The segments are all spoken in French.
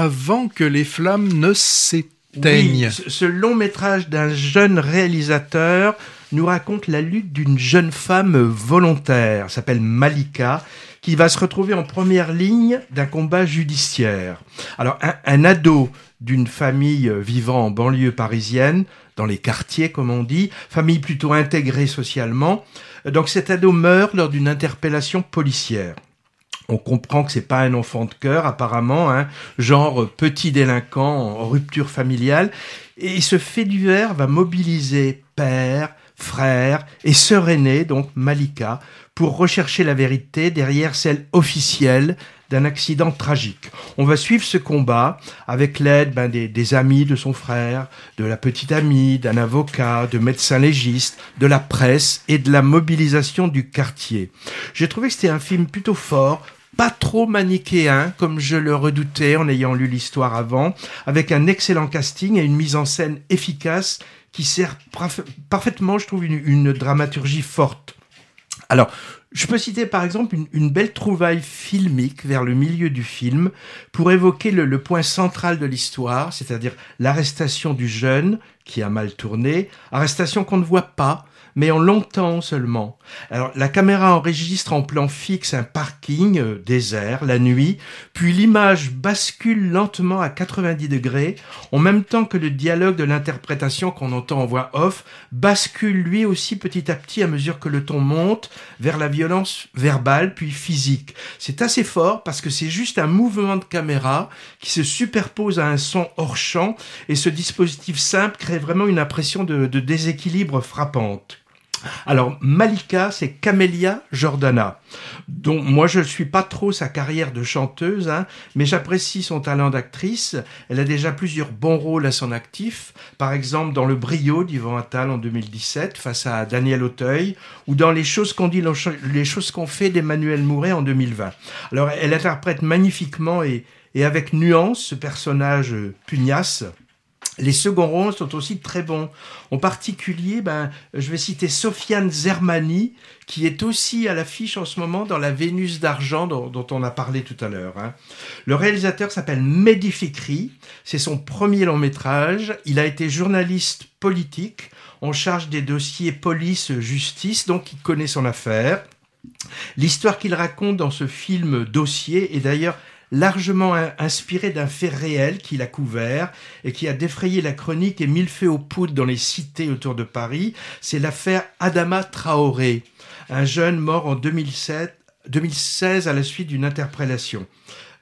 avant que les flammes ne s'éteignent. Ce long métrage d'un jeune réalisateur nous raconte la lutte d'une jeune femme volontaire, s'appelle Malika, qui va se retrouver en première ligne d'un combat judiciaire. Alors, un ado d'une famille vivant en banlieue parisienne, dans les quartiers comme on dit, famille plutôt intégrée socialement. Donc cet ado meurt lors d'une interpellation policière. On comprend que c'est pas un enfant de cœur apparemment, hein, genre petit délinquant en rupture familiale. Et ce fait divers va mobiliser père, frère et sœur aînée, donc Malika, pour rechercher la vérité derrière celle officielle d'un accident tragique. On va suivre ce combat avec l'aide ben, des, des, amis de son frère, de la petite amie, d'un avocat, de médecins légistes, de la presse et de la mobilisation du quartier. J'ai trouvé que c'était un film plutôt fort, pas trop manichéen comme je le redoutais en ayant lu l'histoire avant, avec un excellent casting et une mise en scène efficace qui sert parfaitement, je trouve, une, dramaturgie forte. Alors, je peux citer par exemple une, belle trouvaille filmique vers le milieu du film pour évoquer le point central de l'histoire, c'est-à-dire l'arrestation du jeune qui a mal tourné, arrestation qu'on ne voit pas, mais en longtemps seulement. Alors la caméra enregistre en plan fixe un parking euh, désert la nuit, puis l'image bascule lentement à 90 degrés, en même temps que le dialogue de l'interprétation qu'on entend en voix off bascule lui aussi petit à petit à mesure que le ton monte vers la violence verbale puis physique. C'est assez fort parce que c'est juste un mouvement de caméra qui se superpose à un son hors champ et ce dispositif simple crée vraiment une impression de, déséquilibre frappante. Alors Malika, c'est Camélia Jordana, dont moi je ne suis pas trop sa carrière de chanteuse, hein, mais j'apprécie son talent d'actrice. Elle a déjà plusieurs bons rôles à son actif, par exemple dans Le Brio d'Yvan Attal en 2017 face à Daniel Auteuil, ou dans Les choses qu'on dit, les choses qu'on fait d'Emmanuel Mouret en 2020. Alors elle interprète magnifiquement et, et avec nuance ce personnage pugnace les seconds rôles sont aussi très bons. En particulier, ben, je vais citer Sofiane Zermani, qui est aussi à l'affiche en ce moment dans La Vénus d'argent dont, on a parlé tout à l'heure. Hein. Le réalisateur s'appelle Mehdi Fikri. C'est son premier long métrage. Il a été journaliste politique en charge des dossiers police-justice, donc il connaît son affaire. L'histoire qu'il raconte dans ce film dossier est d'ailleurs largement inspiré d'un fait réel qu'il a couvert et qui a défrayé la chronique et mis le feu aux poudres dans les cités autour de Paris. C'est l'affaire Adama Traoré, un jeune mort en 2007, 2016 à la suite d'une interpellation.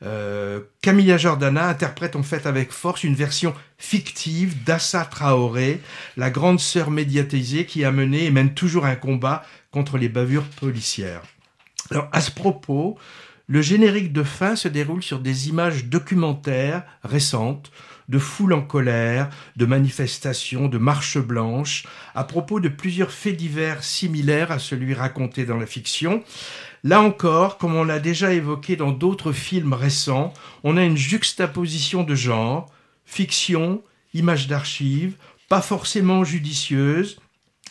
Euh, Camilla Jordana interprète en fait avec force une version fictive d'Assa Traoré, la grande sœur médiatisée qui a mené et mène toujours un combat contre les bavures policières. Alors à ce propos, le générique de fin se déroule sur des images documentaires récentes de foules en colère, de manifestations, de marches blanches, à propos de plusieurs faits divers similaires à celui raconté dans la fiction. Là encore, comme on l'a déjà évoqué dans d'autres films récents, on a une juxtaposition de genre, fiction, images d'archives, pas forcément judicieuse,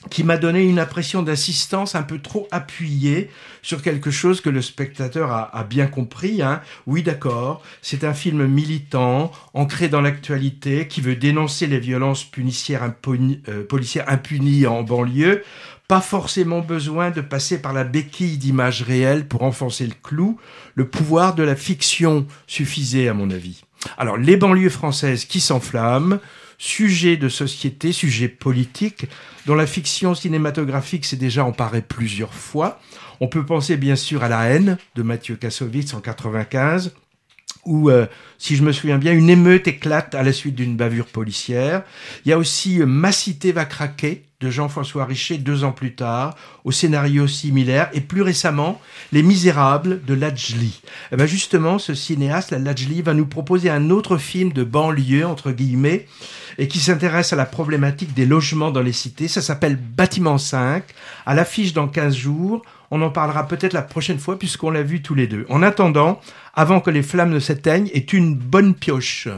qui m'a donné une impression d'assistance un peu trop appuyée sur quelque chose que le spectateur a, bien compris. Hein. Oui, d'accord, c'est un film militant, ancré dans l'actualité, qui veut dénoncer les violences euh, policières impunies en banlieue. Pas forcément besoin de passer par la béquille d'images réelles pour enfoncer le clou. Le pouvoir de la fiction suffisait, à mon avis. Alors, les banlieues françaises qui s'enflamment, sujet de société, sujet politique, dont la fiction cinématographique s'est déjà emparée plusieurs fois. On peut penser bien sûr à La haine de Mathieu Kassovitz en 95, où, euh, si je me souviens bien, une émeute éclate à la suite d'une bavure policière. Il y a aussi euh, Ma cité va craquer de Jean-François Richer deux ans plus tard, au scénario similaire, et plus récemment, Les Misérables de Lajli. Et ben justement, ce cinéaste, la Lajli, va nous proposer un autre film de banlieue, entre guillemets, et qui s'intéresse à la problématique des logements dans les cités. Ça s'appelle Bâtiment 5, à l'affiche dans 15 jours. On en parlera peut-être la prochaine fois puisqu'on l'a vu tous les deux. En attendant, avant que les flammes ne s'éteignent, est une bonne pioche.